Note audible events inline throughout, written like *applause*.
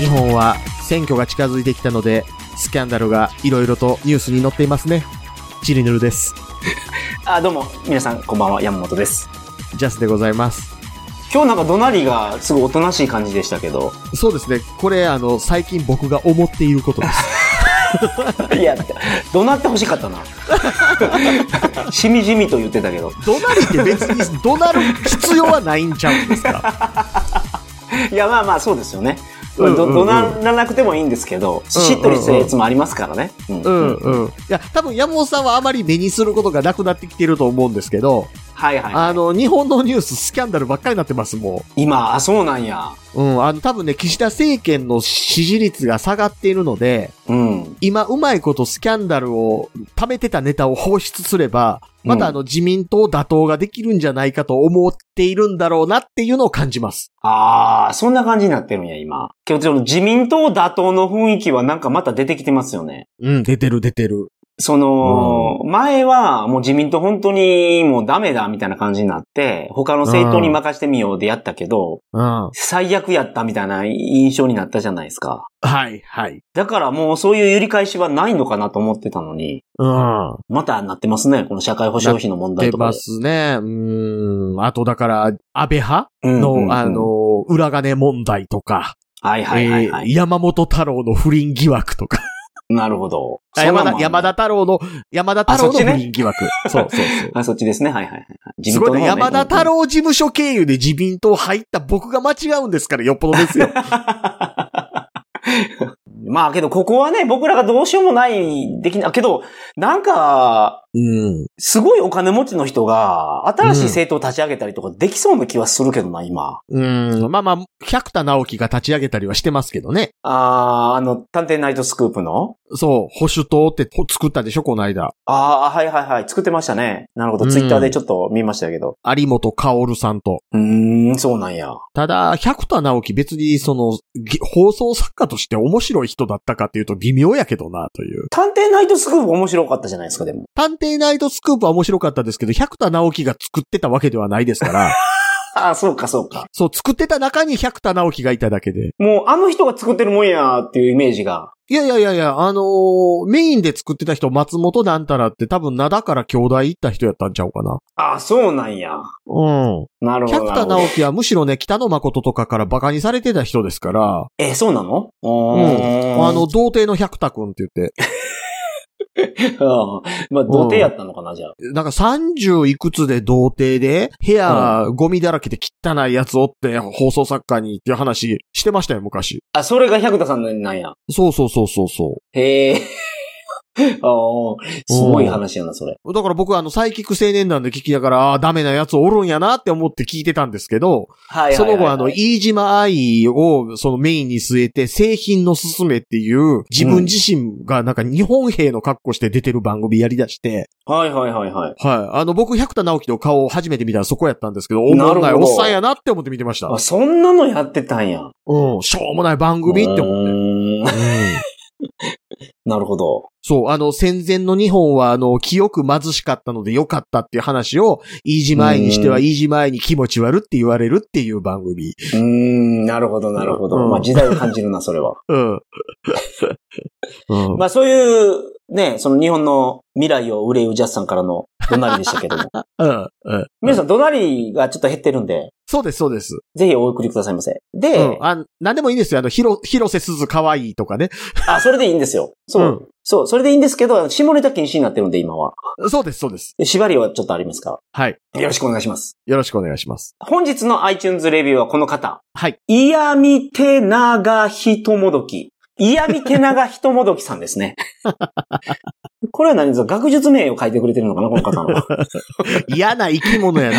日本は選挙が近づいてきたので、スキャンダルがいろいろとニュースに載っていますね。チリヌルです。*laughs* あ、どうも、皆さん、こんばんは、山本です。ジャスでございます。今日なんか怒鳴りがすごいおとなしい感じでしたけど。そうですね。これ、あの、最近僕が思っていることです。*laughs* いや、怒鳴ってほしかったな。*laughs* しみじみと言ってたけど。怒鳴りって別に怒鳴る必要はないんちゃうんですか？いや、まあまあ、そうですよね。うんうんうんど怒鳴らなくてもいいんですけど、しっとりしたやつもありますからね。うんうんうん。いや、多分山本さんはあまり目にすることがなくなってきてると思うんですけど、はいはい、はい。あの、日本のニューススキャンダルばっかりになってますも今、あ、そうなんや。ん。うん、あの、多分ね、岸田政権の支持率が下がっているので、うん。今、うまいことスキャンダルを、溜めてたネタを放出すれば、またあの、自民党打倒ができるんじゃないかと思っているんだろうなっていうのを感じます。ああ、そんな感じになってるんや、今。けど、その自民党打倒の雰囲気はなんかまた出てきてますよね。うん、出てる出てる。その、前はもう自民党本当にもうダメだみたいな感じになって、他の政党に任してみようでやったけど、うん。最悪やったみたいな印象になったじゃないですか。はい、はい。だからもうそういう揺り返しはないのかなと思ってたのに、うん。またなってますね、この社会保障費の問題出とかで。ますね。うん。あと、だから、安倍派？の、うんうんうんあの、裏金問題とか、はいはいはいはい。えー山本太郎の不倫疑惑とか、なるほど。あ山田、山田太郎の、山田太郎の不倫疑惑。そうそうそう。*laughs* あ、そっちですね。はいはいはい。自。民党の方ね山田太郎事務所経由で自民党入った僕が間違うんですから、よっぽどですよ。*laughs* まあけど、ここはね、僕らがどうしようもない、できない。けど、なんか、うん。すごいお金持ちの人が、新しい政党を立ち上げたりとかできそうな気はするけどな、今。うん。まあまあ、百田直樹が立ち上げたりはしてますけどね。あー、あの、探偵ナイトスクープの？そう、保守党ってほ作ったでしょ、この間。あー、はいはいはい。作ってましたね。なるほど。うんツイッターでちょっと見ましたけど。有本薫さんと。うーん、そうなんや。ただ、百田直樹別にその、ぎ放送作家として面白い人だったかっていうと微妙やけどな、という。探偵ナイトスクープ面白かったじゃないですか、でも。探偵ナイトスクープは面白かったですけど、百田直樹が作ってたわけではないですから、*laughs* あー、そうかそうか。そう、作ってた中に百田直樹がいただけで。もう、あの人が作ってるもんやっていうイメージが。いやいやいやいや、あのーメインで作ってた人、松本なんたらって多分灘から兄弟行った人やったんちゃうかな。あー、そうなんや。うん。なるほど。百田直樹はむしろね、北野誠とかから馬鹿にされてた人ですから、え、そうなの？ううん。あの、、童貞の百田くんって言って、*laughs* あーまあ、童貞やったのかな、じゃあ。なんか30いくつで童貞で、部屋ゴミだらけで汚いやつおって放送作家にっていう話してましたよ、昔。あ、それが百田さんなんや。そうそうそうそうそへえ。*laughs* あーすごい話やな、それ。う。だから僕はあの、サイキック青年団で聞きながら、ああー、ダメなやつおるんやなって思って聞いてたんですけど、はいその後あの、い飯島愛をそのメインに据えて、製品のすすめっていう、自分自身がなんか日本兵の格好して出てる番組やり出して、はいはいはいはい。はい。あの、僕、百田直樹の顔を初めて見たらそこやったんですけど、おもんないおっさんやなって思って見てました。あ、そんなのやってたんや。うん、しょうもない番組って思って。うーんうん *laughs* なるほど。そう、あの、戦前の日本は、あの、清く貧しかったので良かったっていう話を、飯島愛にしてはうん飯島愛に気持ち悪って言われるっていう番組。うーん、なるほどなるほど。うんまあ時代を感じるな、それは。*laughs* うん。*laughs* うん。まあそういう、ね、その日本の未来を憂うジャスさんからの怒鳴りでしたけ？ども。*laughs* うん。うん。皆さん怒鳴りがちょっと減ってるんで、そうです、そうです。ぜひお送りくださいませ。うでん。、あ、なんでもいいんですよ。あの、ひろ、広瀬すず可愛いとかね。あ、それでいいんですよ。そう。うんそう、それでいいんですけど、下ネタ禁止になってるんで、今は。そうです、そうです。で縛りはちょっとありますか？はい。ら。よろしくお願いします。よろしくお願いします。本日の iTunes レビューはこの方。はい。嫌み手長人もどき。嫌み手長人もどきさんですね。*laughs* これは何ですか？学術名を書いてくれてるのかな？この方の。*laughs* 嫌な生き物やな。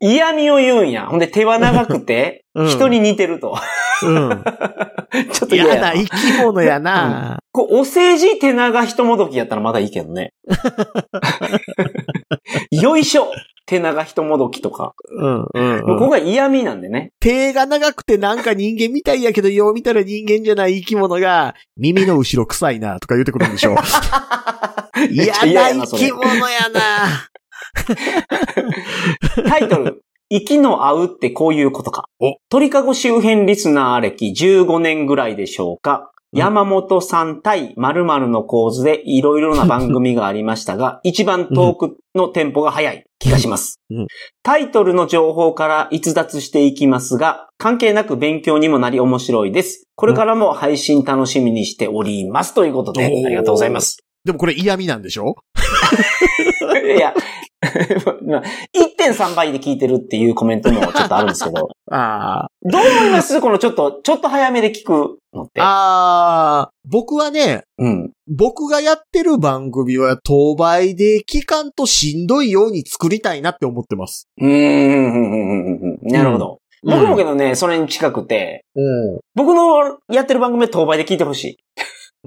*laughs* 嫌味を言うんや。ほんで手は長くて、うん人に似てると。うん。ちょっと嫌やな。生き物やな。こうお世辞手長人もどきやったらまだいいけどね。よいしょ手長人もどきとか。うん、うん、もうここが嫌味なんでね。手が長くてなんか人間みたいやけど、よう見たら人間じゃない生き物が、耳の後ろ臭いなとか言ってくるんでしょ。*laughs* 嫌な生き物やな。*laughs* タイトル。息の合うってこういうことか。お鳥かご周辺リスナー歴15年ぐらいでしょうか。うん山本さん対〇〇の構図でいろいろな番組がありましたが、*laughs* 一番トークのテンポが速い気がしますうん。タイトルの情報から逸脱していきますが、関係なく勉強にもなり面白いです。これからも配信楽しみにしております。ということで、ありがとうございます。でもこれ嫌味なんでしょ？*laughs* いや、まあ *laughs* 1.3倍で聞いてるっていうコメントもちょっとあるんですけど、*laughs* あどう思います？このちょっと、ちょっと早めで聞くのって。あ。ああ、僕はね、うん。僕がやってる番組は当倍で期間としんどいように作りたいなって思ってます。うーん、うんうんうんうんなるほど。僕もけどね、それに近くて、うん。僕のやってる番組は当倍で聞いてほし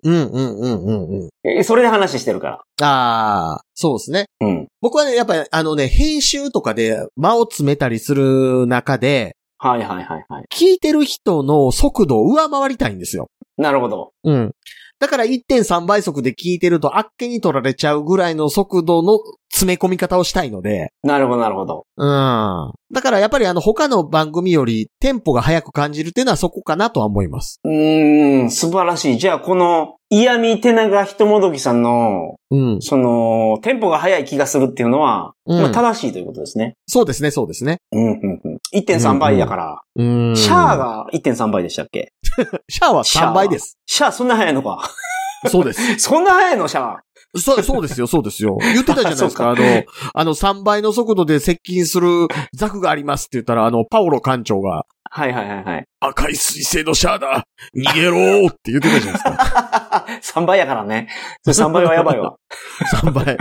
うんうんうんうんうん。い。えそれで話してるから。ああ、そうですね。うん。僕はね、やっぱりあのね、編集とかで間を詰めたりする中で、はいはいはいはい。聞いてる人の速度を上回りたいんですよ。なるほど。うん。だから1.3倍速で聞いてるとあっけに取られちゃうぐらいの速度の詰め込み方をしたいので、なるほどなるほど。うん。だからやっぱりあの他の番組よりテンポが速く感じるっていうのはそこかなとは思います。うーん、素晴らしい。じゃあこの、嫌味手長ひともどきさんの、うん。その、テンポが速い気がするっていうのは、うんまあ正しいということですね。そうですね、そうですね。うん、うん、うん。1.3倍だから、うん。シャアが1.3倍でしたっけ？*laughs* シャアは3倍です。シャアそんな速いのか。そうです。*laughs* そんな速いの？シャア。そう、そうですよ、そうですよ。*laughs* 言ってたじゃないですか。あの、あの3倍の速度で接近するザクがありますって言ったら、あの、パオロ艦長が、はいはいはいはい。赤い水星のシャアだ逃げろーって言ってたじゃないですか。*laughs* 3倍やからね。それ3倍はやばいわ。*laughs* 3倍。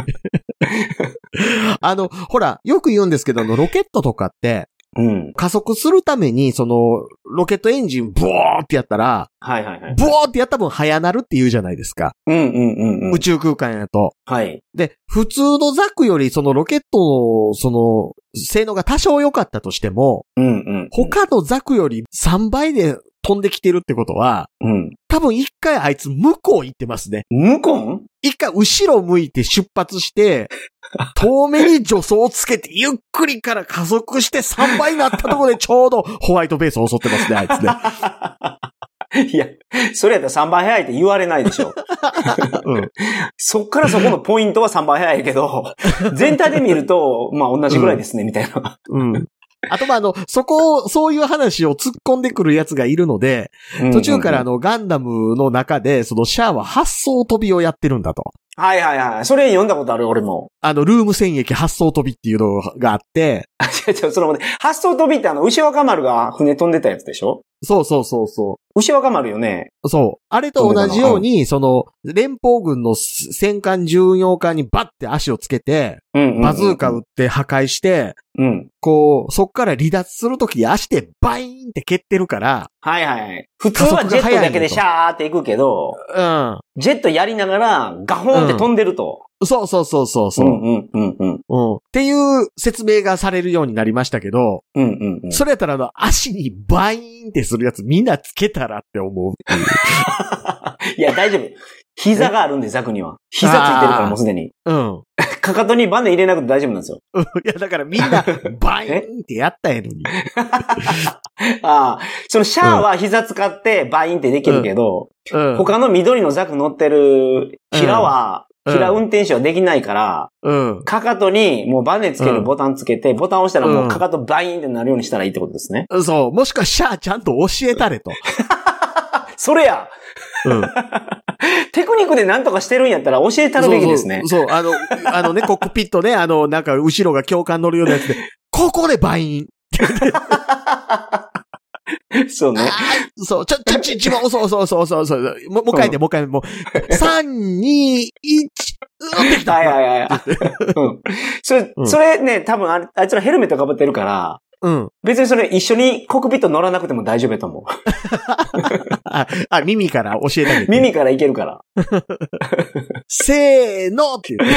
あの、ほら、よく言うんですけど、あのロケットとかって、うん。加速するために、その、ロケットエンジン、ブワーってやったら、はいはいはい。ブワーってやった分早なるって言うじゃないですか。うんうんうんうん宇。宙空間やと。はい。で、普通のザクよりそのロケットの、その、性能が多少良かったとしても、うんうん。他のザクより3倍で飛んできてるってことは、うん。多分一回あいつ向こう行ってますね。向こう？一回後ろ向いて出発して、*laughs* 遠目に助走をつけてゆっくりから加速して3倍になったところでちょうどホワイトベースを襲ってますね、あいつね。*laughs* いや、それやったら3倍早いって言われないでしょ。*laughs* うん。そっからそこのポイントは3倍早いけど、全体で見ると、まあ同じぐらいですね、みたいな。うん。あと、まあ、あの、そこを、そういう話を突っ込んでくる奴がいるので、途中からあの。の、ガンダムの中で、そのシャアは発想飛びをやってるんだと。はいはいはい。それ読んだことある、俺も。あの、ルーム戦役発想飛びっていうのがあって、違う違う、そのね、発想飛びってあの、牛若丸が船飛んでたやつでしょ？そうそうそうそ牛若丸よね。う。そう。あれと同じように、その、連邦軍の戦艦巡洋艦にバッて足をつけて、バズーカ撃って破壊して、うん。こう、そっから離脱するとき足でバイーンって蹴ってるから、はいはい。普通はジェットだけでシャーって行くけど、うん。ジェットやりながらガホーンって飛んでると。そうそうそうそうそう。うんうんうんうん。うん。っていう説明がされるようになりましたけど、うんうんうん。それやったらあの、足にバイーンってするやつみんなつけたらって思うっていう。*laughs* いや、大丈夫。膝があるんで、ザクには。膝ついてるからもうすでに。うん。かかとにバネ入れなくて大丈夫なんですよ。うんいや、だからみんな、*laughs* バイーンってやったんやのに。*laughs* ああ、そのシャアは膝使ってバインってできるけど、うん。他の緑のザク乗ってる平は、うん平運転手はできないから、うん。かかとにもうバネつけるボタンつけて、ボタン押したらもうかかとバインってなるようにしたらいいってことですね。そう。もしくはシャアちゃんと教えたれと。それやうん。*laughs* テクニックで何とかしてるんやったら教えたるべきですね。そうあの、あのね、*laughs* コックピットね、あの、なんか後ろが教官乗るようなやつで、ここでバイン。*laughs* そうね。そう、ちょ、ちょ、ち、一番、そうそうそうそうそう。もう、もう一回で、もう一回で、もう、三、二、一、うんできた。はいはいはい。うん。それ、うんそれね、多分あれあいつらヘルメット被ってるから、うん。別にそれ一緒にコックピット乗らなくても大丈夫やと思う。あ、*laughs* あ、耳から教えてあげて。耳からいけるから。せーのっていうね。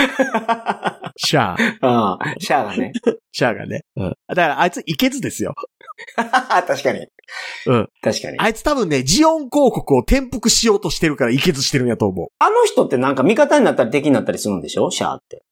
*laughs* シャア。ああ、シャアがね。シャアがね。うん。だから、あいつ、いけずですよ。*laughs* 確かに。うん。確かに。あいつ多分ね、ジオン広告を転覆しようとしてるから、いけずしてるんやと思う。あの人ってなんか味方になったり敵になったりするんでしょ？シャアって。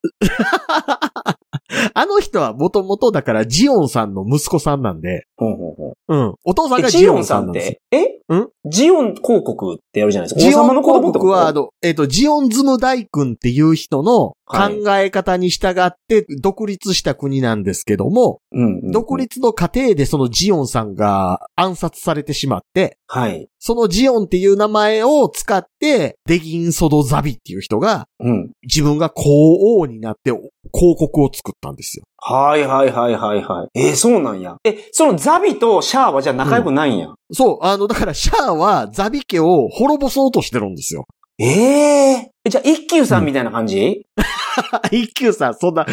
*laughs* あの人はもともとだからジオンさんの息子さんなんで、ほうほうほう。うん。お父さんえ、がジオンさんなんですえ？ん？ジオン広告ってやるじゃないですか。ジオン広告は、あの、えっ、と、ジオンズム大君っていう人のはい考え方に従って独立した国なんですけども、うんうんうん。独立の過程でそのジオンさんが暗殺されてしまって、はい。そのジオンっていう名前を使って、デギンソドザビっていう人がうん。自分が皇王になって広告を作ったんですよ。はいはいはいはいはい。えーそうなんや。え、そのザビとシャアはじゃあ仲良くないんや。そう、あの、だからシャアはザビ家を滅ぼそうとしてるんですよ。えええじゃあ一休さんみたいな感じ、一 *laughs* 休さん、そんな、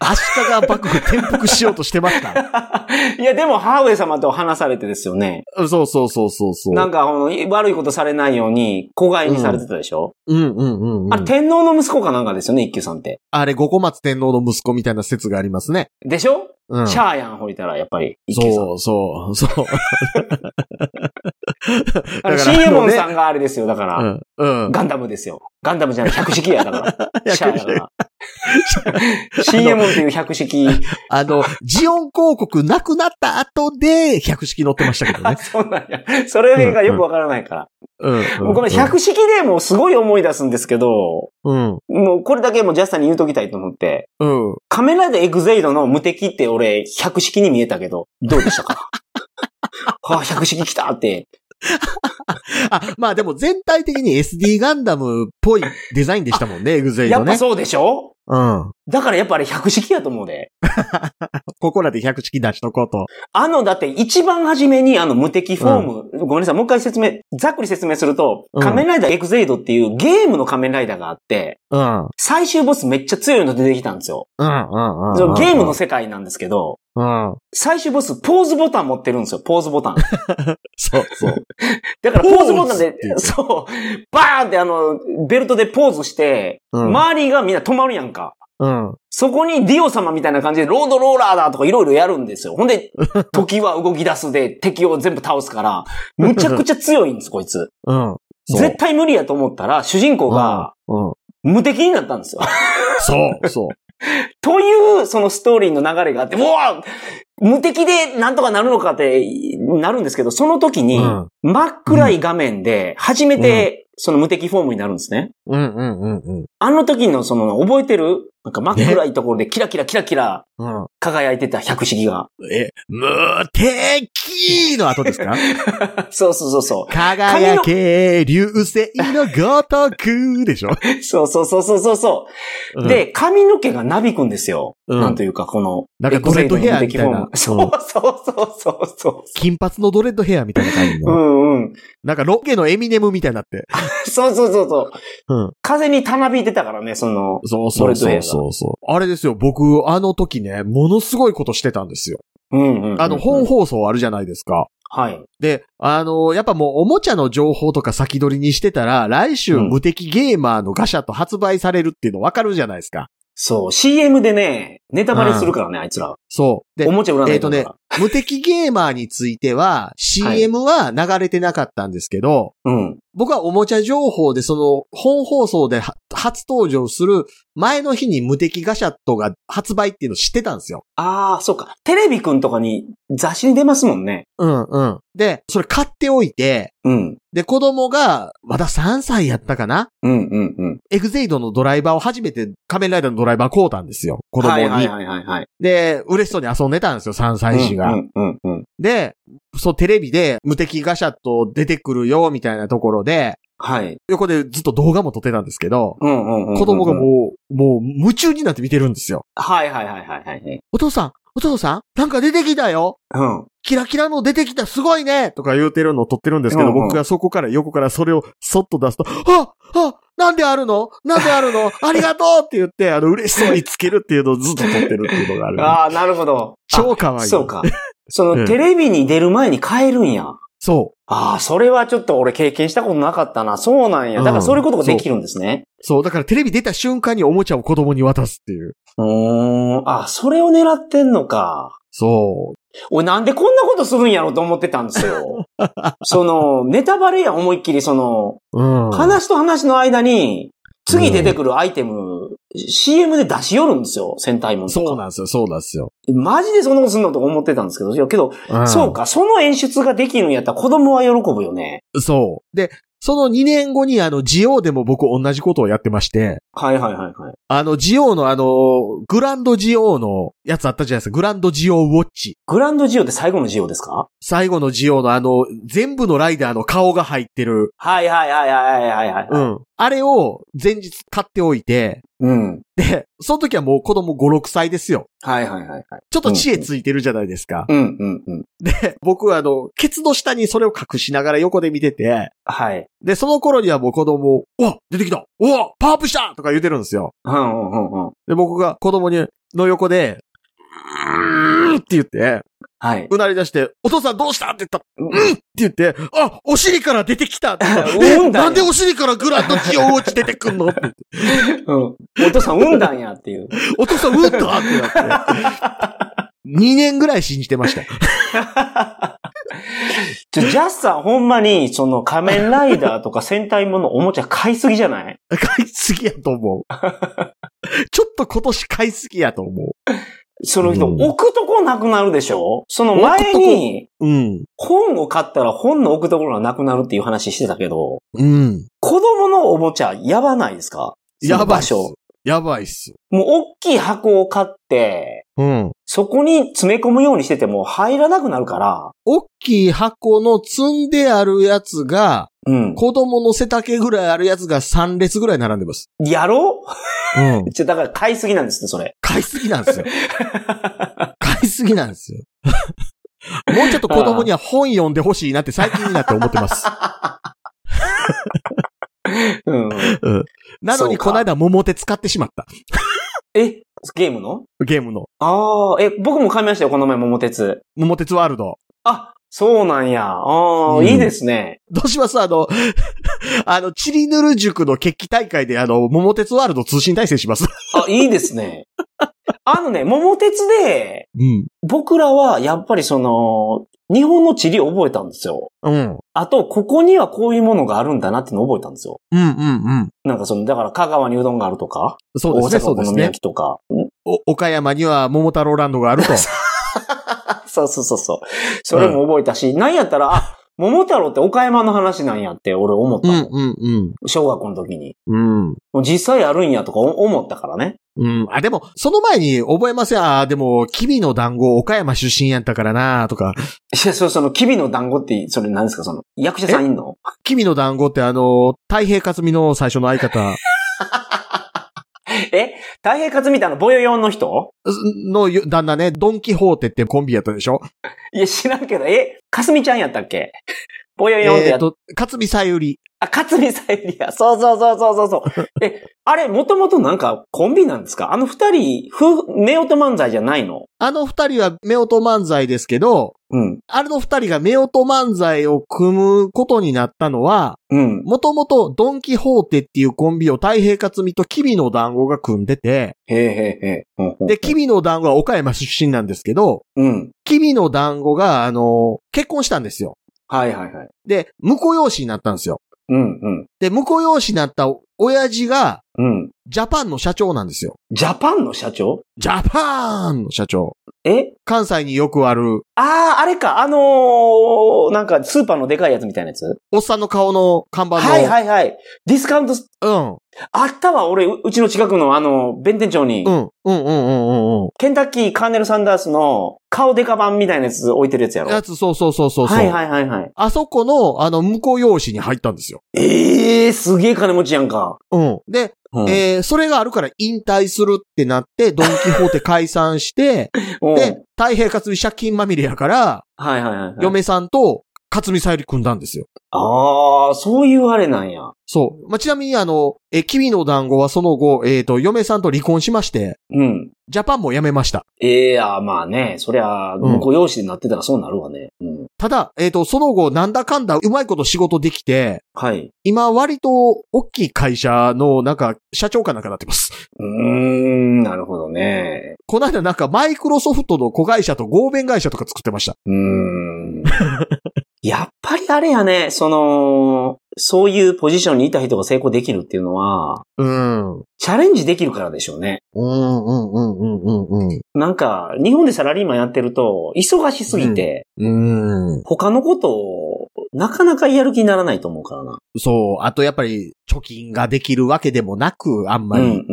足利幕府転覆しようとしてました。*laughs* いやでもハーウェイ様と話されてですよね。そうそうそうそうそう。なんか悪いことされないように子飼いにされてたでしょ、うんうんうん、うん。あれ天皇の息子かなんかですよね、一休さんって。あれ、五小松天皇の息子みたいな説がありますね。でしょ、うん。シャアやん、ほいたら、やっぱり。そうそう、そう。あの、だから CM ねさんがあれですよ、だから。うん。うん。ガンダムですよ。ガンダムじゃない、百式や、*laughs* だから。シャアやか百ら。CM っていう百式。*laughs* あの、ジオン広告なくなった後で、百式載ってましたけどね。*laughs* そうなんや。それがよくわからないから。うん。もうこの百式でもうすごい思い出すんですけど、うん。もうこれだけもうジャスタに言うときたいと思って、うん。カメラでエグゼイドの無敵って俺、百式に見えたけど、どうでしたかはあ、百式来たって。*laughs* あ、まあでも全体的に SD ガンダムっぽいデザインでしたもんね、エグゼイドね。やっぱそうでしょ？うん。だからやっぱあれ百式やと思うで。*laughs* ここらで百式出しとこうと。あの、だって一番初めにあの無敵フォーム、ごめんなさい、もう一回説明、ざっくり説明すると、うん仮面ライダーエグゼイドっていうゲームの仮面ライダーがあって、うん。最終ボスめっちゃ強いの出てきたんですよ。うん、うん、うん。そのゲームの世界なんですけど、うん。最終ボスポーズボタン持ってるんですよ、ポーズボタン。そ *laughs* うそう。*laughs* だからポーズボタンでそう、バーンってあの、ベルトでポーズして、うん。周りがみんな止まるやんか。うん。そこにディオ様みたいな感じで、ロードローラーだとかいろいろやるんですよ。ほんで、*laughs* 時は動き出すで敵を全部倒すから、むちゃくちゃ強いんです、こいつ。うん。絶対無理やと思ったら、主人公がうん。うん。無敵になったんですよ。そう、そう。*laughs* という、そのストーリーの流れがあって、うわ無敵でなんとかなるのかってなるんですけど、その時に、うん真っ暗い画面で、初めて、その無敵フォームになるんですね。うん、うん、うん、うん。あの時のその、覚えてる？なんか真っ暗いところでキラキラキラキラうん。輝いてた百式が。え、無敵の後ですか？*laughs* そうそうそうそう。輝け、流星のごとくでしょ、*laughs* そうそうそうそうそうそうう。ん、で、髪の毛がなびくんですよ。うんなんというか、この、なんかドレッドヘアみたいなそうそうそうそうそう。金髪のドレッドヘアみたいな感じうの。んうん。なんかロケのエミネムみたいになって。*laughs* そうそうそうそう。うん。風にたなびいてたからね、その、そうそうそうそうそう。あれですよ、僕、あの時ね、ものすごいことしてたんですよ。うんうんうん。あの、本放送あるじゃないですか。はい。で、あのやっぱもうおもちゃの情報とか先取りにしてたら、来週うん無敵ゲーマーのガシャと発売されるっていうのわかるじゃないですか。そう、CM でね、ネタバレするからね、あいつら。そう。でお、もちゃ売らないとえーか無敵ゲーマーについては、CM は流れてなかったんですけど、うん。僕はおもちゃ情報でその本放送では初登場する前の日に無敵ガシャットが発売っていうの知ってたんですよ。ああ、そうか。テレビくんとかに雑誌に出ますもんね。うんうん。で、それ買っておいて、うん。で、子供がまだ3歳やったかな？うんうんうん。エグゼイドのドライバーを初めて仮面ライダーのドライバー買うたんですよ。子供に。はいはいはいはいはい。で、嬉しそうに遊んでたんですよ、3歳児が。うんうんうん。で、そう、テレビで無敵ガシャット出てくるよ、みたいなところで、はい。横でずっと動画も撮ってたんですけど、うんうんうんうん。子供がもう、もう夢中になって見てるんですよ。はいはいはいはいはい。お父さん、お父さん、なんか出てきたようん。キラキラの出てきたすごいねとか言うてるのを撮ってるんですけど、うんうん僕がそこから横からそれをそっと出すと、ああなんであるの？なんであるの？ありがとうって言って、*laughs* あの、嬉しそうにつけるっていうのをずっと撮ってるっていうのがある。ああ、なるほど。超可愛い。そうか。そうんの、テレビに出る前に変えるんや。そう。ああ、それはちょっと俺経験したことなかったな。そうなんや。だからそういうことができるんですね。そう。だからテレビ出た瞬間におもちゃを子供に渡すっていう。うーん。あ、それを狙ってんのか。そ俺なんでこんなことするんやろうと思ってたんですよ。*laughs* その、ネタバレやん思いっきりその、う。うん。話と話の間に、次出てくるアイテム CM で出し寄るんですよ、戦隊も。そうなんですよ、そうなんですよ。マジでそんなことすんのとか思ってたんですけど、いやけど、んそうか、その演出ができるんやったら子供は喜ぶよね。そう。で、その2年後にあの、ジオーでも僕同じことをやってまして、はいはいはいはい。あの、ジオーのあの、グランドジオーのやつあったじゃないですか。グランドジオーウォッチ。グランドジオって最後のジオですか？最後のジオーのあの、全部のライダーの顔が入ってる。はいはいはいはいはいはい。うん。あれを前日買っておいて、うん。で、その時はもう子供5、6歳ですよ。はいはいはいはい。ちょっと知恵ついてるじゃないですか。うんうんうん。で、僕はあの、ケツの下にそれを隠しながら横で見てて、はい。で、その頃にはもう子供、うわ出てきたうわパワープしたとか言ってるんですよ。うんうんうんうん。で、僕が子供に、の横で、うーって言って、はい。うなり出して、お父さんどうしたって言ったら、うんって言って、あ、お尻から出てきたって言ったなんでお尻からグランドジオウォッチ出てくんのって言ってうん。お父さん産んだんやっていう。お父さん、うんだってなって。*laughs* 2年ぐらい信じてました。*laughs* ちょ、ジャスさんほんまに、その仮面ライダーとか戦隊ものおもちゃ買いすぎじゃない？*laughs* 買いすぎやと思う。*laughs* ちょっと今年買いすぎやと思その人、うん置くとこなくなるでしょ？その前に、う。うん。本を買ったら本の置くところがなくなるっていう話してたけど、うん。子供のおもちゃやばないですか？やばい場所。。やばいっす。もう大きい箱を買って、うん。そこに詰め込むようにしてても入らなくなるから、大きい箱の積んであるやつが、うん。子供の背丈ぐらいあるやつが3列ぐらい並んでます。やろ？うんう。*laughs* ちょ、だから買いすぎなんですね、それ。買いすぎなんですよ。*laughs* 買いすぎなんですよ。*laughs* もうちょっと子供には本読んでほしいなって最近になって思ってます。*laughs* うん。なのにこの間桃鉄使ってしまった。*laughs* え、ゲームの？ゲームの。ああ、え、僕も買いましたよ、この前、桃鉄。桃鉄ワールド。あ、そうなんや。ああ、うんいいですね。どうします？あの、*laughs* あの、チリヌル塾の決起大会であの、桃鉄ワールド通信体制します。あ、いいですね。あのね、桃鉄で、うん。僕らはやっぱりその、日本の地理を覚えたんですよ。うん。あと、ここにはこういうものがあるんだなっていうのを覚えたんですよ。うんうんうん。なんかその、だから香川にうどんがあるとか、そうですね、大阪お好みそうですね。焼きとか。お岡山には桃太郎ランドがあると。*laughs* そうそうそうそう。それも覚えたし、なんやったら、あ、桃太郎って岡山の話なんやって俺思ったの。うんうんうん。小学校の時に。うん。実際あるんやとか思ったからね。うん。あ、でも、その前に覚えませんあ、でも、君の団子岡山出身やったからなとか。いや、そその、キビの団子って、それ何ですか？その、役者さんいんの？君の団子ってあの、太平克美の最初の相方 *laughs* *laughs* え太平勝みたいなボヨヨンの人？の旦那ね、ドンキホーテってコンビやったでしょ？いや、知らんけど、えかすみちゃんやったっけ？ボヨヨンってやっえっと、克美さゆり。あ、勝見さゆりや。そうそうそうそうそうそう。*laughs* え、あれ、もともとなんかコンビなんですか？あの二人、ふ、目音漫才じゃないの？あの二人は夫婦漫才ですけど、うん。あれの二人が夫婦漫才を組むことになったのは、うん。もともとドンキホーテっていうコンビを太平克美とキビの団子が組んでて、へえへえへえほんほん。で、キビの団子は岡山出身なんですけど、うん。キビの団子が、あの、結婚したんですよ。はいはいはい。で、婿養子になったんですよ。うんうん。で、婿養子になった親父が、うん。ジャパンの社長なんですよ。ジャパンの社長？ジャパンの社長。え？関西によくある、ああ、あれか、あのー、なんか、スーパーのでかいやつみたいなやつ？おっさんの顔の看板の。はいはいはい。ディスカウント、うん。あったわ、俺、ううちの近くのあの、弁天町に、うん。うんうんうんうんうん。ケンタッキーカーネル・サンダースの顔デカ版みたいなやつ置いてるやつやろ。やつ、そうそうそうそう。はいはいはいはい。あそこの、あの、婿養子に入ったんですよ。ええー、すげえ金持ちやんか。うん。で、うんえー、それがあるから引退するってなって、ドンキホーテ解散して、*laughs* うんで、太平勝美借金まみれやから、はいはいはいはい。嫁さんと勝美さゆり組んだんですよ。ああ、そういうあれなんや。そう。まあ、ちなみにあの、え、君の団子はその後、えっ、と、嫁さんと離婚しまして、うん。ジャパンも辞めました。ええあまあね、そりゃ、うん婿養子になってたらそうなるわね。うん。ただ、えっ、と、その後、なんだかんだうまいこと仕事できて、はい。今割と大きい会社のなんか社長かなんかなってます。うーん、なるほどね。この間なんかマイクロソフトの子会社と合弁会社とか作ってました。うーん。*laughs* やっぱりあれやね、その、そういうポジションにいた人が成功できるっていうのは、うん。うん、チャレンジできるからでしょうね。うん、うん、うん、うん、うん。なんか、日本でサラリーマンやってると、忙しすぎて、うん。他のことを、なかなかやる気にならないと思うからな。そう。あと、やっぱり、貯金ができるわけでもなく、あんまり。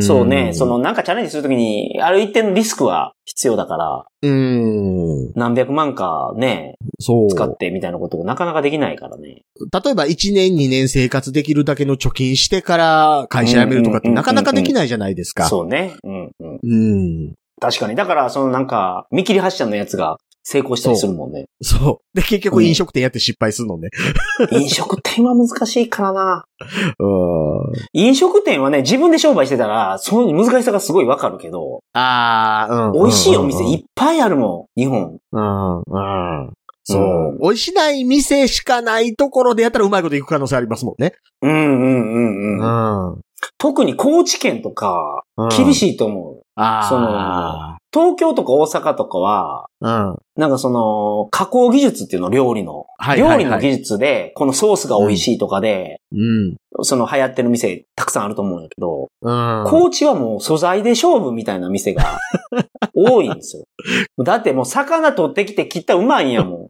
そうね。その、なんかチャレンジするときに、ある一定のリスクは必要だから、うん。何百万かね、そう。使ってみたいなことをなかなかできないからね。例えば1年2年生活できるだけの貯金してから会社辞めるとかってうんなかなかできないじゃないですか。そうね。うん、うん。うん。確かに。だから、そのなんか、見切り発車のやつが成功したりするもんね。そう。で、結局飲食店やって失敗するのね。*laughs* 飲食店は難しいからな。*laughs* うん。飲食店はね、自分で商売してたら、その難しさがすごいわかるけど、ああ、うん。美味しいお店いっっぱいあるもん、日本。うん、うん。そううん。美味しない店しかないところでやったらうまいこといく可能性ありますもんね。うんうんうんうん。ん。特に高知県とか、厳い。しいと思う。ああ。その東京とか大阪とかは、うん。なんかその、加工技術っていうの、料理の。はいはいはい料理の技術で、このソースが美味しいとかで、うん。その流行ってる店たくさんあると思うんだけど、うん。高知はもう素材で勝負みたいな店が *laughs* 多いんですよ。だってもう魚取ってきて切ったらうまいんやもん。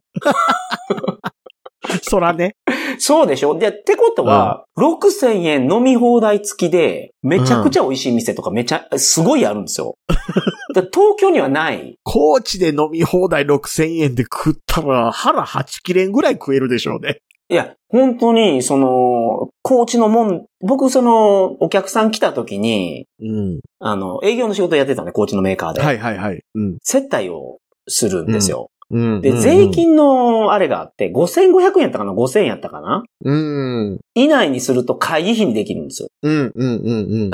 そらね。そうでしょ？で、ってことは、6000円飲み放題付きで、めちゃくちゃ美味しい店とかめちゃ、すごいあるんですよ。*laughs* だ東京にはない。高知で飲み放題6000円で食ったら腹8切れんぐらい食えるでしょうね。いや、本当に、その、高知のもん、僕その、お客さん来た時に、うん。あの、営業の仕事やってたね、高知のメーカーで。はいはいはい。うん。接待をするんですよ。うん。で、税金のあれがあって、5500円やったかな ?5000 円やったかな？うん。以内にすると会議費にできるんですよ。うん、うん、うん、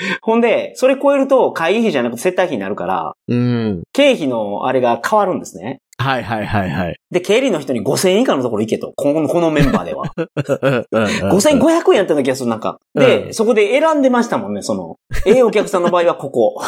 *laughs* ほんで、それ超えると会議費じゃなくて接待費になるから、うん。うん。経費のあれが変わるんですね。はいはいはいはい。で、経理の人に5000円以下のところ行けと。このこのメンバーでは。*laughs* 5500 5500円やった気がする、なんか。で、うんそこで選んでましたもんね、その。*laughs* ええお客さんの場合はここ。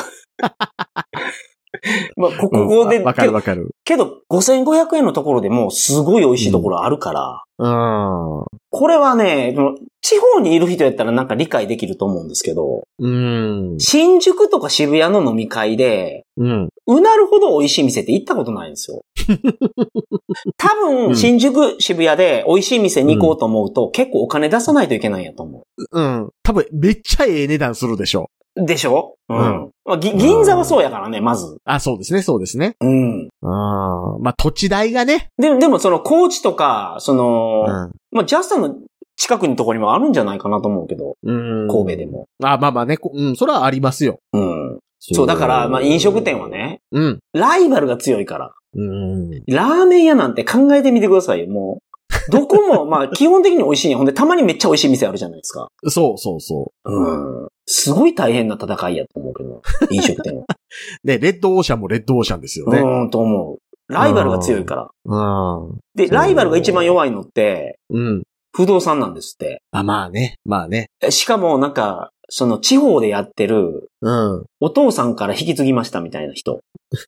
*laughs* まあ、こここで、わかるわかる。けど、5500円のところでもすごい美味しいところあるから、うん。これはね、地方にいる人やったらなんか理解できると思うんですけど、うん。新宿とか渋谷の飲み会で、うん。うなるほど美味しい店って行ったことないんですよ。*laughs* 多うん分、新宿、渋谷で美味しい店に行こうと思うと、結構お金出さないといけないんやと思うん。多分、めっちゃええ値段するでしょう。でしょ？うんまあぎ銀座はそうやからね、まず。あ、そうですね、そうですね。うん。あまあ、土地代がね。でも、でもその、高知とか、その、うん。まあ、ジャスタの近くのところにもあるんじゃないかなと思うけど、うん。神戸でも。あ、まあまあね、こうん、それはありますよ。うん。そう、だから、まあ、飲食店はね、うん。ライバルが強いから。うん。ラーメン屋なんて考えてみてくださいよ、もう。どこも、まあ、*laughs* 基本的に美味しい。ほんで、たまにめっちゃ美味しい店あるじゃないですか。そうそうそうん。すごい大変な戦いやと思うけど、*laughs* 飲食店は。う。で、レッドオーシャンもレッドオーシャンですよね。うん、と思う。ライバルが強いから。うん。で、ライバルが一番弱いのって、うん。不動産なんですって。あ、まあね。まあね。えしかも、なんか、その地方でやってる、うん。お父さんから引き継ぎましたみたいな人。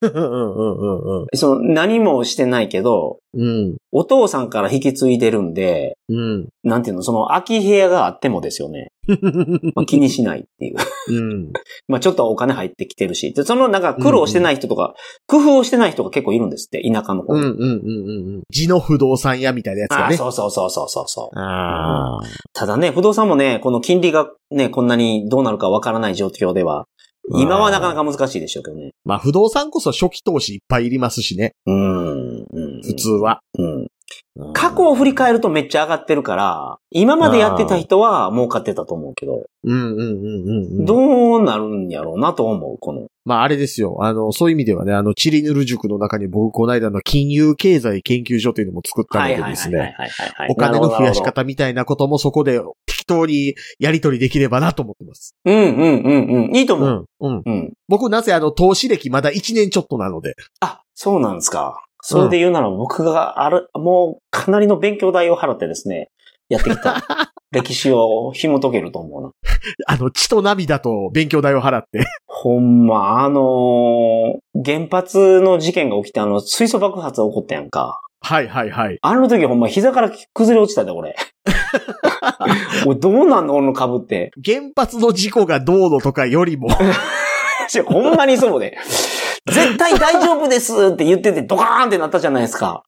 うんうんうんうん。その、何もしてないけど、うん。お父さんから引き継いでるんで、うん。なんていうの、その空き部屋があってもですよね。まあ、気にしないっていう。うん。まあちょっとお金入ってきてるし。で、そのなんか苦労してない人とか、工夫をしてない人が結構いるんですって、田舎の方に。うんうんうんうん。地の不動産屋みたいなやつああ、がね。そうそうそうそうそうそう。ただね、不動産もね、この金利がね、こんなにどうなるかわからない状況では、今はなかなか難しいでしょうけどね。まあ不動産こそ初期投資いっぱいいりますしね。うん。うん普通は。うん。過去を振り返るとめっちゃ上がってるから、今までやってた人は儲かってたと思うけど、うんうんうんうんうん。どうなるんやろうなと思う、この。まああれですよ。あの、そういう意味ではね、あの、チリヌル塾の中に僕この間の金融経済研究所というのも作ったのでですね。お金の増やし方みたいなこともそこで適当にやり取りできればなと思ってます。うんうんうんうん。いいと思う。うん。うん。うん。僕なぜあの、投資歴まだ1年ちょっとなので。あ、そうなんですか。それで言うなら僕がある、もうかなりの勉強代を払ってですね、やってきた *laughs* 歴史を紐解けると思うな。あの、血と涙と勉強代を払って。ほんま、あのー原発の事件が起きてあの、水素爆発が起こったやんか。はいはいはい。あの時ほんま膝から崩れ落ちたで、俺。*laughs* 俺どうなんの俺の株って。原発の事故がどうのとかよりも、*laughs* ほんまにそうで。絶対大丈夫ですって言っててドカーンってなったじゃないですか。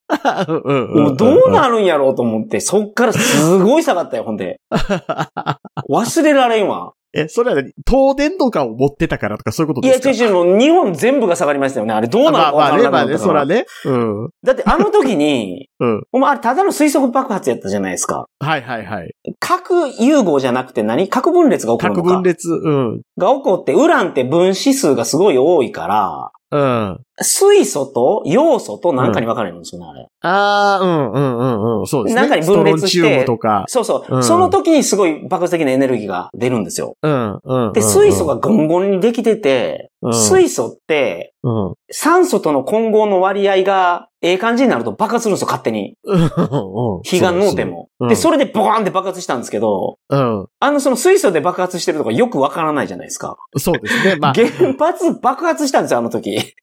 もうどうなるんやろうと思って、そっからすごい下がったよ、ほんで。*laughs* 忘れられんわ。え、それは何？東電とかを持ってたからとかそういうこといや、ですか？違う違う、もう日本全部が下がりましたよね。あれどうなるかまあまあね、分からまあね。そらね。うん。だってあの時に、うん。お前あれただの推測爆発やったじゃないですか。はいはいはい。核融合じゃなくて何？核分裂が起こるのか核分裂、うん。が起こって、ウランって分子数がすごい多いから、うん。水素と要素と何かに分かれるんですよね、あれ。ああ、うんうんうんうん。そうですね。中に分裂してとか。そうそう、うんその時にすごい爆発的なエネルギーが出るんですよ。うんうん。で、水素がゴンゴンにできてて、うん水素ってうん。酸素との混合の割合がええ感じになると爆発するんですよ、勝手に。*laughs* うん。うん。火がのうても。うんで、それでボカーンって爆発したんですけど、うん。あのその水素で爆発してるとかよくわからないじゃないですか。そうですね。まあ。原発爆発したんですよ、あの時。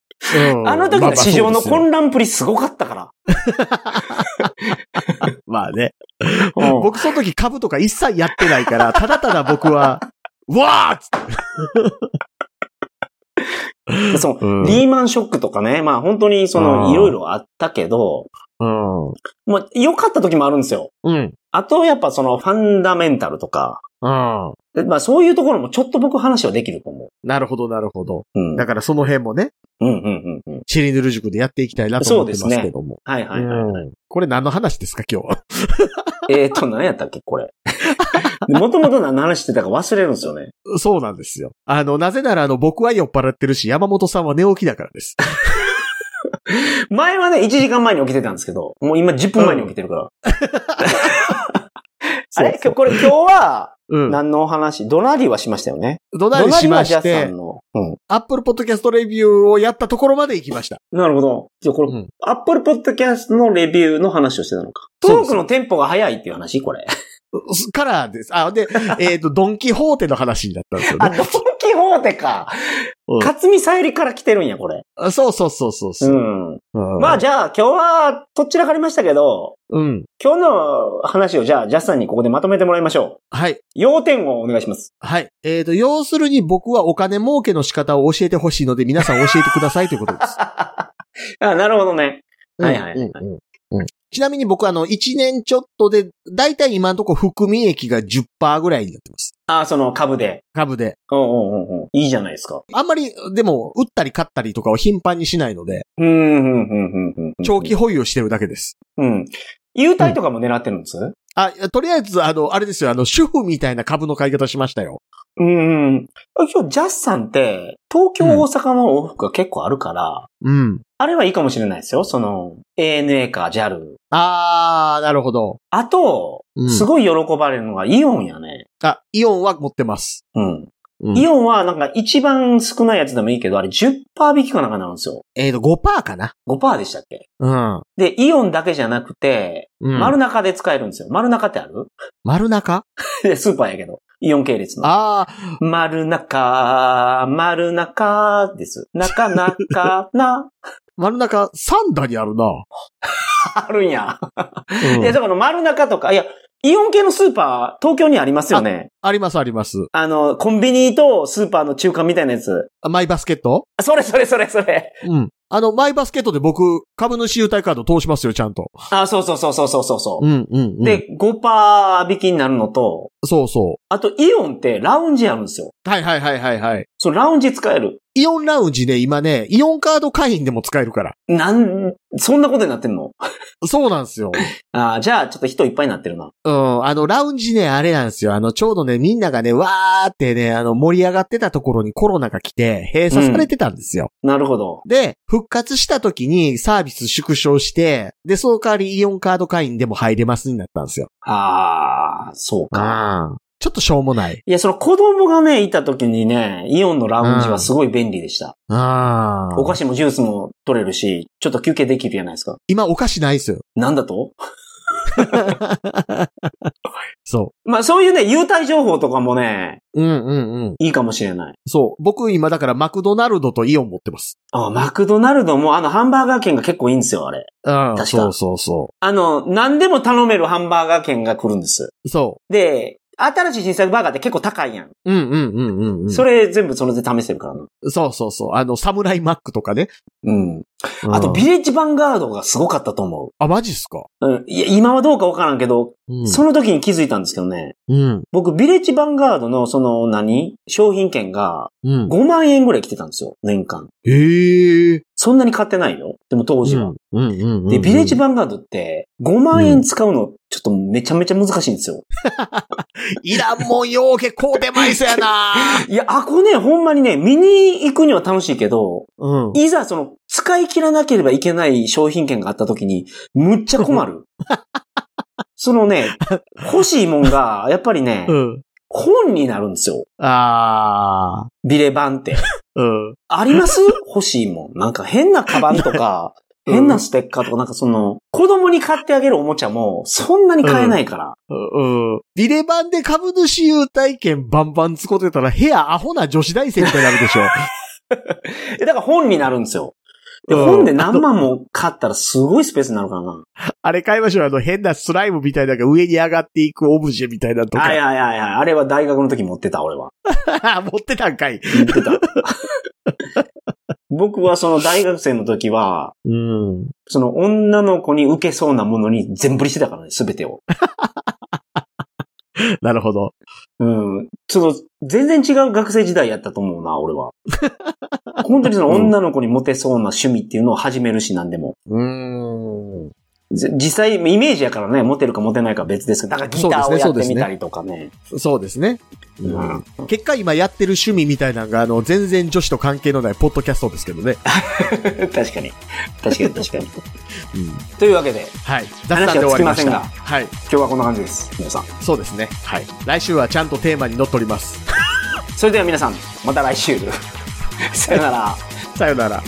うんあの時の市場の混乱プリすごかったから。*laughs* まあね。うん僕その時株とか一切やってないから、ただただ僕は、うわーっその、うん。リーマンショックとかね、まあ本当にそうんの、いろいろあったけど、うん。もう良かった時もあるんですよ。うん。あと、やっぱその、ファンダメンタルとか、うん。でまあそういうところもちょっと僕話はできると思なるほど、なるほど。う。うん。だからその辺もね、うんうんうんうん。チリヌル塾でやっていきたいなと思ってますけども。はいはいはい。うんこれ何の話ですか、今日？は。*laughs* えーと、何やったっけこれ。*laughs* もともと何の話してたか忘れるんですよね。そうなんですよ。あの、なぜならあの、僕は酔っ払ってるし、山本さんは寝起きだからです。*laughs* 前はね、1時間前に起きてたんですけど、もう今10分前に起きてるから。*laughs* あれ？今日、これ今日は、うん。何のお話？ドナリはしましたよね。ドナリはジャスさてん、の。うん。アップルポッドキャストレビューをやったところまで行きました。なるほど。じゃあこれ、うんアップルポッドキャストのレビューの話をしてたのか。トークのテンポが速いっていう話？これ。からです。あ、で、*laughs* えっ、と、ドンキホーテの話になったんですよあ、ね。ドンキホーテか。うん勝見さゆりから来てるんや、これ。あそうそうそうそうそうう、ん。うんまあじゃあ今日は、とっちらかりましたけど、うん。今日の話をじゃあ、ジャスさんにここでまとめてもらいましょはい。う。要点をお願いします。はい。えっ、と、要するに僕はお金儲けの仕方を教えてほしいので、皆さん教えてくださいということです。*laughs* あ、なるほどね。はいはいはいうんうんうんちなみに僕あの、1年ちょっとで、だいたい今のところ含み益が10%ぐらいになってます。あ、その株で。株で。うんうんうんうん。いいじゃないですか。あんまり、でも、売ったり買ったりとかを頻繁にしないので、うん、うん、うん、うん、うん。長期保有をしてるだけです。うん。優待とかも狙ってるんです？あ、とりあえず、あの、あれですよ、あの、主婦みたいな株の買い方しましたよ。うんうん。今日、ジャスさんって、東京、うん大阪の往復が結構あるから、うん。あれはいいかもしれないですよ。その、ANA か JAL。あー、なるほど。あと、うんすごい喜ばれるのがイオンやね。あ、イオンは持ってます。うん。うんイオンはなんか一番少ないやつでもいいけど、あれ10%引きかなんかなるんですよ。えっ、と、5%かな。5%でしたっけ？うん。で、イオンだけじゃなくて、うん、丸中で使えるんですよ。丸中ってある？丸中？*laughs* で、スーパーやけど。イオン系列の。あー、丸中、丸中です。なかなかな。丸中3段にあるな。*laughs* あるんや。うんいや、だから丸中とか、いや、イオン系のスーパー、東京にありますよね。ありますあります。あの、コンビニとスーパーの中間みたいなやつ。あマイバスケット？あそれそれそれそれ。うん。あの、マイバスケットで僕、株主優待カード通しますよ、ちゃんと。あ、そうそうそうそうそうそうそうう。ん、うん、うん。で、5%引きになるのと、そうそあとイオンってラウンジあるんですよ。う。はいはいはいはいはい。そのラウンジ使える。イオンラウンジね、今ね、イオンカード会員でも使えるから。なん、そんなことになってんの？そうなんですよ。*laughs* あじゃあちょっと人いっぱいになってるな。うん、あの、ラウンジね、あれなんですよ。あの、ちょうどね、みんながね、わーってね、あの、盛り上がってたところにコロナが来て、閉鎖されてたんですよ。なるほど。で、復活した時にサービス縮小して、で、その代わりイオンカード会員でも入れますになったんですよ。ああ、そうか。あちょっとしょうもない。いや、その子供がね、いた時にね、イオンのラウンジはすごい便利でした。ああ。お菓子もジュースも取れるし、ちょっと休憩できるじゃないですか。今お菓子ないですよ。なんだと？*laughs* そまあそういうね、優待情報とかもね、う。うんうんうん。いいかもしれない。そう。僕今だからマクドナルドとイオン持ってます。あ、マクドナルドもあのハンバーガー券が結構いいんですよ、あれ。うん。かそうそうそあの、何でも頼めるハンバーガー券が来るんです。う。そで、新しい新作バーガーって結構高いやん。う。うんうんうんうん、うん。それ全部それで試せるからな。そうそうそう。あの、サムライマックとかね。うん。あと、うんビレッジヴァンガードがすごかったと思あ、マジっすか？う。うん。いや、今はどうかわからんけど、うん。その時に気づいたんですけどね。うん。僕、ビレッジヴァンガードのその何？商品券がうん。5万円ぐらい来てたんですよ。年間。へえ。そんなに買ってないよ。でも当時は。で、ビレッジヴァンガードって5万円使うのちょっとめちゃめちゃ難しいんですよ。*laughs* いらんもんようけこうてまいそやな *laughs* いや、あこね、ほんまにね、見に行くには楽しいけど、うん。いざその、使い切らなければいけない商品券があった時に、むっちゃ困る。*laughs* そのね、欲しいもんが、やっぱりね、うん。本になるんですよ。あビレ版って。ー。*laughs* うん。あります？*laughs* 欲しいもん。なんか変なカバンとか、うん変なステッカーとか、なんかその、子供に買ってあげるおもちゃも、そんなに買えないから。うん。ビレ版で株主優待券バンバン使ってたら部屋アホな女子大生みたいになるでしょ。*laughs* えだから本になるんですよ。で、うん本で何万も買ったらすごいスペースになるからな。あれ買いましょう。あの変なスライムみたいなのが上に上がっていくオブジェみたいなのとか。はいはいはいはい。あれは大学の時持ってた、俺は。持ってたんかい。持ってた。僕はその大学生の時は、うん。その女の子に受けそうなものに全振りしてたからね、すべてを。*laughs* なるほど。うん。その、全然違う学生時代やったと思うな、俺は。*laughs* 本当にその女の子にモテそうな趣味っていうのを始めるし、なんでも。うーん。ぜ実際、イメージやからね、モテるかモテないかは別ですけど、だからギターをやってみたりとかね。そうですね。うん結果今やってる趣味みたいなのが、あの、全然女子と関係のないポッドキャストですけどね。*laughs* 確かに。確かに確かに。*laughs* うん。というわけで、はい。雑談で終わりました。話は尽きはい。今日はこんな感じです。皆さん。そうですね。はい。来週はちゃんとテーマにのっとります。*laughs* それでは皆さん、また来週。さよなら。さよなら。